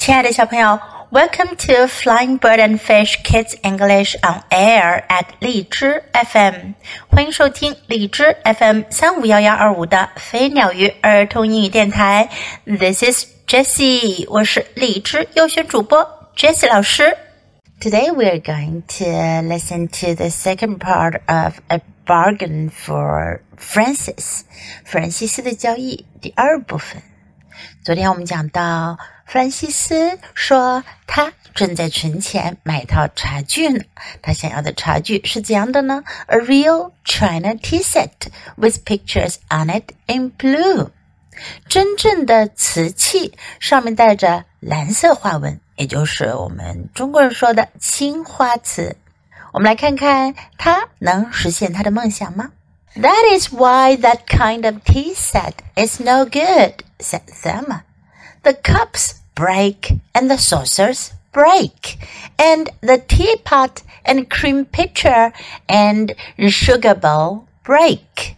亲爱的小朋友，Welcome to Flying Bird and Fish Kids English on Air at 荔枝 FM，欢迎收听荔枝 FM 三五幺幺二五的飞鸟鱼儿童英语电台。This is Jessie，我是荔枝优选主播 Jessie 老师。Today we are going to listen to the second part of a bargain for Frances，francis 的交易第二部分。昨天我们讲到，弗兰西斯说他正在存钱买一套茶具呢。他想要的茶具是怎样的呢？A real china tea set with pictures on it in blue，真正的瓷器，上面带着蓝色花纹，也就是我们中国人说的青花瓷。我们来看看他能实现他的梦想吗？That is why that kind of tea set is no good, said Thelma. The cups break and the saucers break, and the teapot and cream pitcher and sugar bowl break,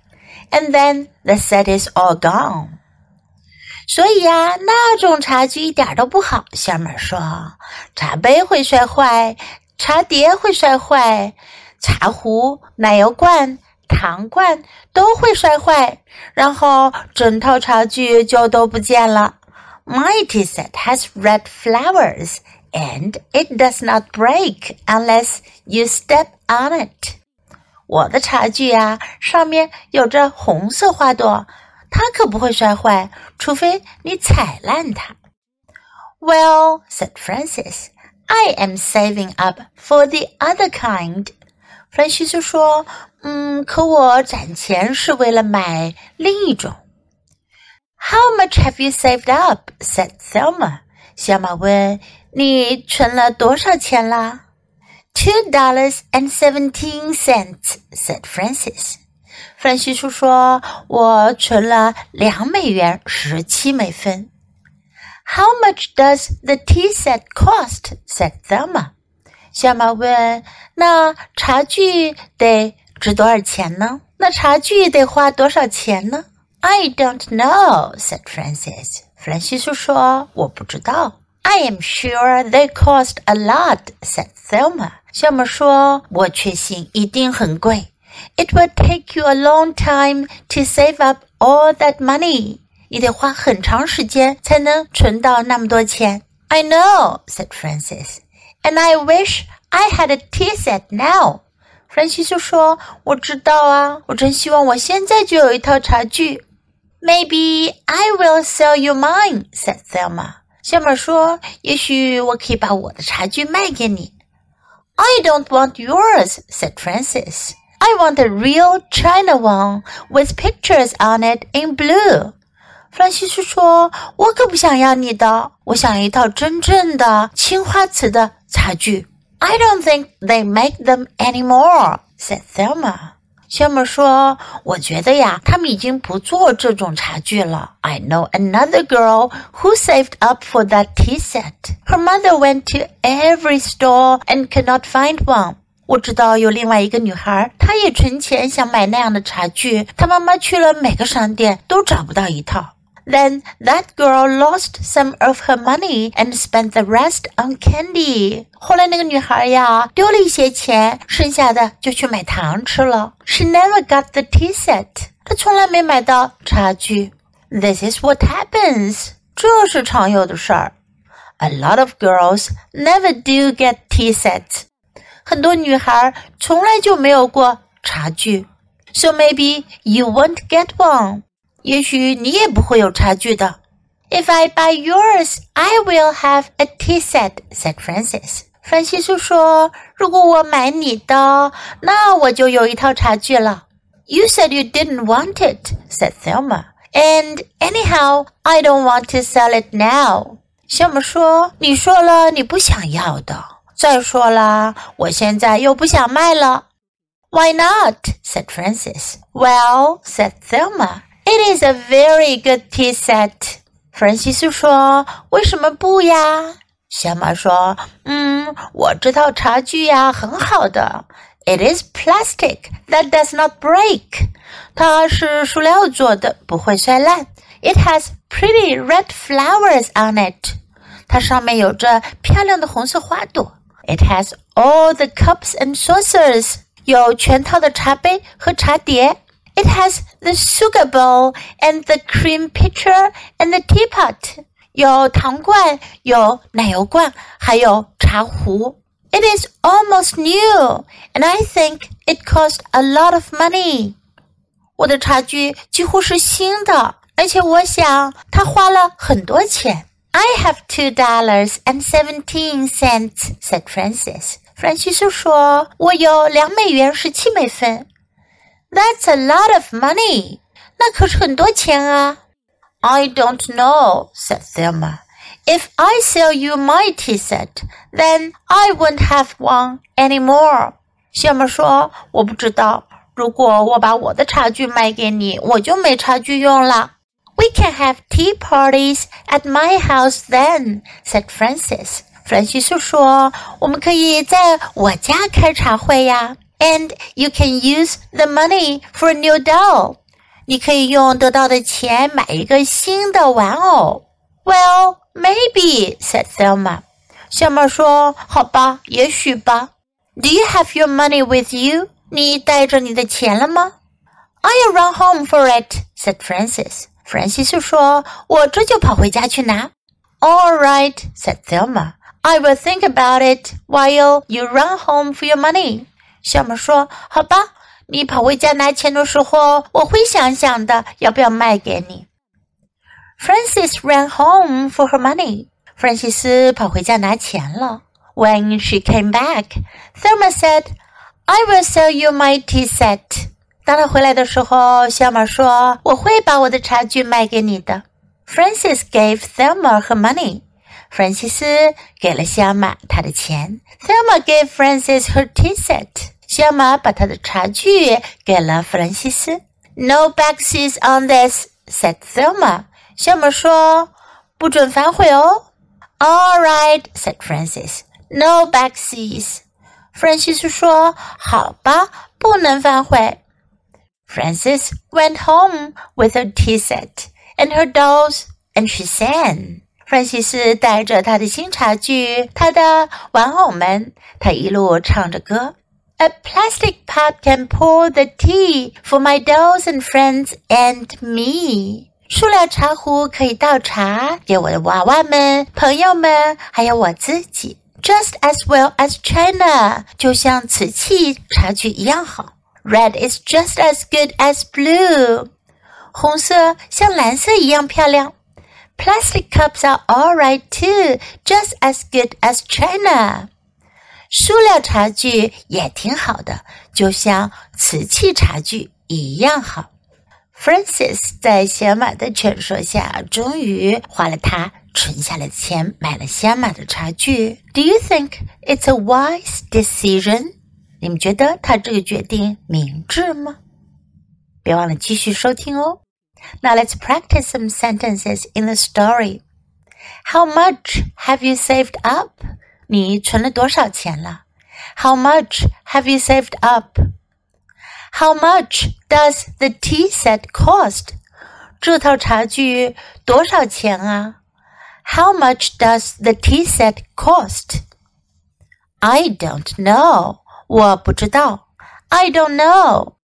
and then the set is all gone. 所以呀，那种茶具一点都不好。小美说，茶杯会摔坏，茶碟会摔坏，茶壶、奶油罐。 糖罐都会摔坏，然后整套茶具就都不见了。My tea set has red flowers and it does not break unless you step on it。我的茶具呀、啊，上面有着红色花朵，它可不会摔坏，除非你踩烂它。Well, said Frances, I am saving up for the other kind. 弗兰西斯说：“嗯，可我攒钱是为了买另一种。How much have you saved up? said Thelma. 小马问：“你存了多少钱啦？”Two dollars and seventeen cents, said Frances. 弗兰西叔说：“我存了两美元十七美分。”How much does the tea set cost? said Thelma. 小马问：“那茶具得值多少钱呢？那茶具得花多少钱呢？I don't know," said Frances. 弗兰西斯说：“我不知道。” I am sure they cost a lot," said Thelma. 小美说：“我确信一定很贵。” It will take you a long time to save up all that money. 你得花很长时间才能存到那么多钱。I know," said Frances. "And I wish I had a tea set now." frances 就说：“我知道啊，我真希望我现在就有一套茶具。” Maybe I will sell you mine," said Thelma. 小马说：“也许我可以把我的茶具卖给你。” I don't want yours," said Frances. "I want a real China one with pictures on it in blue." 弗兰西斯说：“我可不想要你的，我想要一套真正的青花瓷的茶具。” I don't think they make them anymore," said Thelma. 小美说：“我觉得呀，他们已经不做这种茶具了。I know another girl who saved up for that tea set. Her mother went to every store and could not find one. 我知道有另外一个女孩，她也存钱想买那样的茶具，她妈妈去了每个商店都找不到一套。 then that girl lost some of her money and spent the rest on candy. 后来那个女孩呀，丢了一些钱，剩下的就去买糖吃了。She never got the tea set. 她从来没买到茶具。This is what happens. 这是常有的事儿。A lot of girls never do get tea sets. 很多女孩从来就没有过茶具。So maybe you won't get one. 也许你也不会有差距的。If I buy yours, I will have a tea set," said Frances. frances 西斯说：“如果我买你的，那我就有一套茶具了。” You said you didn't want it," said Thelma. "And anyhow, I don't want to sell it now." 小姆说：“你说了你不想要的。再说了，我现在又不想卖了。” "Why not?" said Frances. "Well," said Thelma. It is a very good tea set. 弗兰西斯说：“为什么不呀？”小马说：“嗯，我这套茶具呀，很好的。It is plastic that does not break. 它是塑料做的，不会摔烂。It has pretty red flowers on it. 它上面有着漂亮的红色花朵。It has all the cups and saucers，有全套的茶杯和茶碟。It has the sugar bowl and the cream pitcher and the teapot. 有糖罐，有奶油罐，还有茶壶。It is almost new, and I think it cost a lot of money. 我的茶具几乎是新的，而且我想它花了很多钱。I have two dollars and seventeen cents," said Frances. frances that's a lot of money. 那可是很多钱啊。I don't know, said Thelma. If I sell you my tea set, then I won't have one anymore. 谢妈说：“我不知道，如果我把我的茶具卖给你，我就没茶具用了。” We can have tea parties at my house then," said Frances. 弗兰西斯说：“我们可以在我家开茶会呀。” And you can use the money for a new doll. 你可以用得到的钱买一个新的玩偶。Well, maybe, said Thelma. 小猫说：“好吧，也许吧。” Do you have your money with you? 你带着你的钱了吗？I'll run home for it, said Frances. Frances 说：“我这就跑回家去拿。” All right, said Thelma. I will think about it while you run home for your money. 小马说：“好吧，你跑回家拿钱的时候，我会想想的，要不要卖给你。” Frances ran home for her money. 弗兰西斯跑回家拿钱了。When she came back, Thelma said, "I will sell you my tea set." 当她回来的时候，小马说：“我会把我的茶具卖给你的。” Frances gave Thelma her money. 弗兰西斯给了小马他的钱。Thelma gave Frances her tea set. 小马把他的茶具给了弗兰西斯。No backseas on this," said Thelma. 小马说：“不准反悔哦。” All right, said Francis. No backseas. 弗兰西斯说：“好吧，不能反悔。” Francis went home with her tea set and her dolls, and she sang. 弗兰西斯带着她的新茶具、她的玩偶们，她一路唱着歌。A plastic pot can pour the tea for my dolls and friends and me. 塑料茶壶可以倒茶给我的娃娃们、朋友们，还有我自己，just as well as China，就像瓷器茶具一样好。Red is just as good as blue，红色像蓝色一样漂亮。Plastic cups are all right too, just as good as China。 塑料茶具也挺好的，就像瓷器茶具一样好。Francis 在小马的劝说下，终于花了他存下来的钱买了小马的茶具。Do you think it's a wise decision？你们觉得他这个决定明智吗？别忘了继续收听哦。Now let's practice some sentences in the story. How much have you saved up? 你存了多少钱了？How much have you saved up? How much does the tea set cost? 这套茶具多少钱啊？How much does the tea set cost? I don't know. 我不知道。I don't know.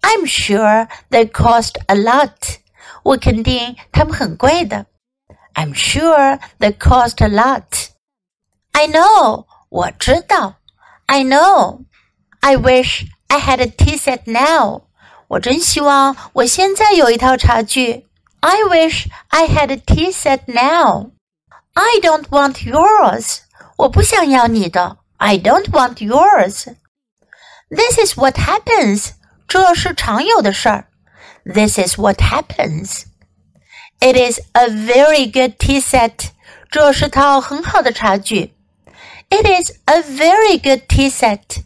I'm sure they cost a lot. 我肯定他们很贵的。I'm sure they cost a lot. I know. 我知道。I know. I wish I had a tea set now. 我真希望我现在有一套茶具。I wish I had a tea set now. I don't want yours. 我不想要你的。I don't want yours. This is what happens. 这是常有的事儿。This is what happens. It is a very good tea set. 这是套很好的茶具。 It is a very good tea set.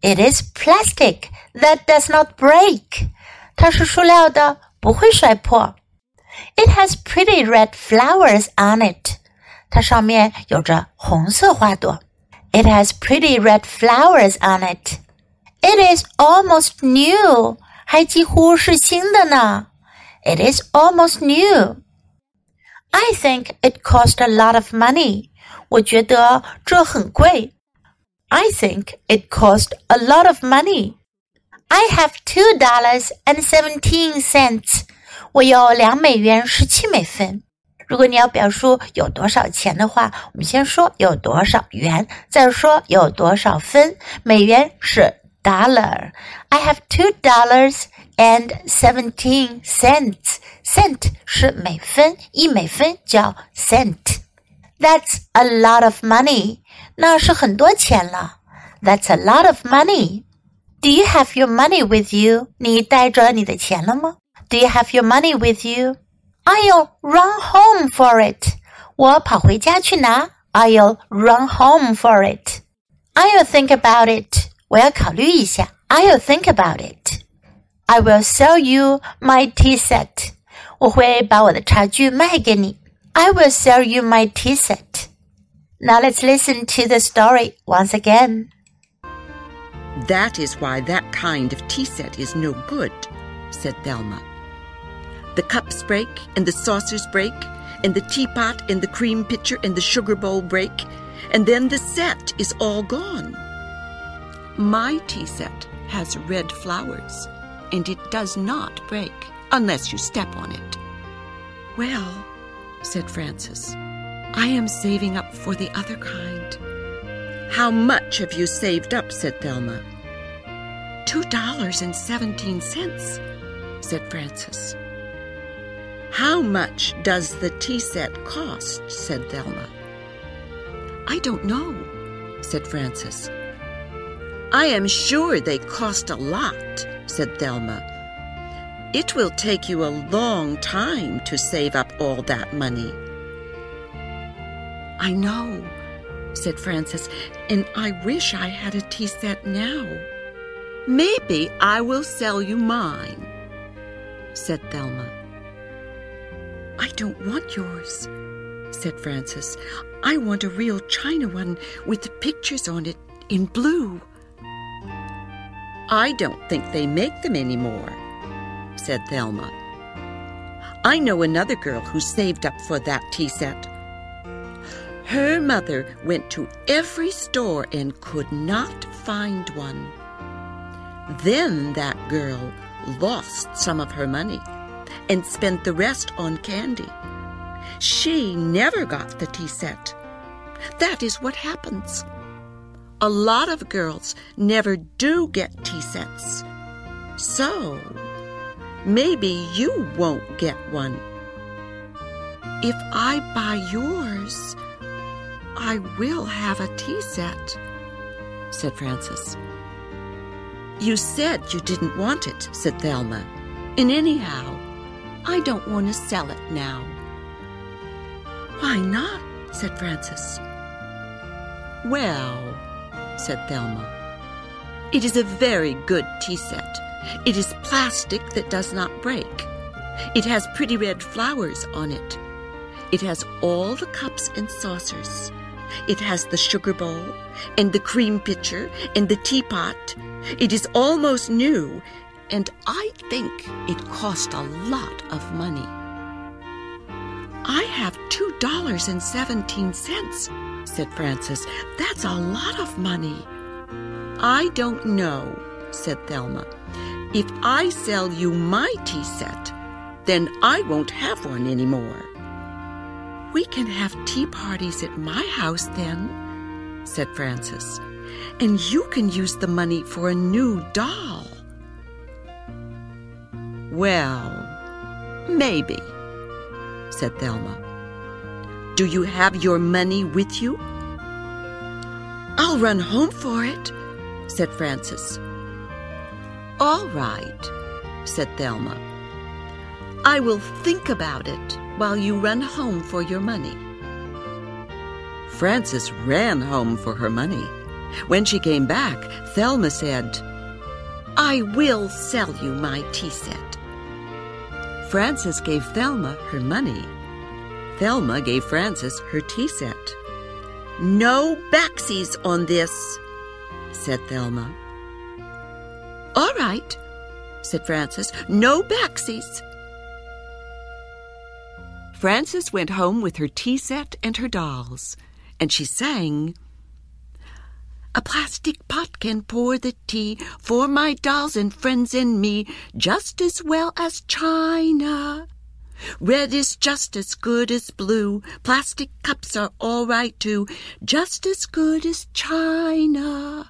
It is plastic that does not break. 它是塑料的，不会摔破。It has pretty red flowers on it. 它上面有着红色花朵。It has pretty red flowers on it. It is almost new. 还几乎是新的呢。It is almost new. I think it cost a lot of money. 我觉得这很贵。I think it cost a lot of money. I have two dollars and seventeen cents. 我有两美元十七美分。如果你要表述有多少钱的话，我们先说有多少元，再说有多少分。美元是 dollar. I have two dollars and seventeen cents. Cent 是美分，一美分叫 cent。 That's a lot of money. 那是很多钱了。That's a lot of money. Do you have your money with you? 你带着你的钱了吗？Do you have your money with you? I'll run home for it. 我跑回家去拿。I'll run home for it. I'll think about it. 我要考虑一下。I'll think about it. I will sell you my tea set. 我会把我的茶具卖给你。 I will sell you my tea set. Now let's listen to the story once again. That is why that kind of tea set is no good, said Thelma. The cups break, and the saucers break, and the teapot, and the cream pitcher, and the sugar bowl break, and then the set is all gone. My tea set has red flowers, and it does not break unless you step on it. Well, said Frances. I am saving up for the other kind. How much have you saved up? said Thelma. Two dollars and seventeen cents, said Frances. How much does the tea set cost? said Thelma. I don't know, said Frances. I am sure they cost a lot, said Thelma. It will take you a long time to save up all that money. I know, said Frances, and I wish I had a tea set now. Maybe I will sell you mine, said Thelma. I don't want yours, said Frances. I want a real china one with the pictures on it in blue. I don't think they make them anymore, said Thelma. I know another girl who saved up for that tea set. Her mother went to every store and could not find one. Then that girl lost some of her money and spent the rest on candy. She never got the tea set. That is what happens. A lot of girls never do get tea sets. So, maybe you won't get one. If I buy yours, I will have a tea set, said Frances. You said you didn't want it, said Thelma. And anyhow, I don't want to sell it now. Why not? said Frances. Well, said Thelma, it is a very good tea set. It is plastic that does not break. It has pretty red flowers on it. It has all the cups and saucers. It has the sugar bowl and the cream pitcher and the teapot. It is almost new, and I think it cost a lot of money. I have two dollars and seventeen cents, said Frances. That's a lot of money. I don't know, said Thelma. If I sell you my tea set, then I won't have one anymore. We can have tea parties at my house then, said Frances, and you can use the money for a new doll. Well, maybe, said Thelma. Do you have your money with you? I'll run home for it, said Frances. All right, said Thelma. I will think about it while you run home for your money. Frances ran home for her money. When she came back, Thelma said, I will sell you my tea set. Frances gave Thelma her money. Thelma gave Frances her tea set. No backsies on this, said Thelma. All right, said Frances. No backsies. Frances went home with her tea set and her dolls, and she sang, A plastic pot can pour the tea for my dolls and friends and me just as well as china. Red is just as good as blue. Plastic cups are all right too, just as good as china.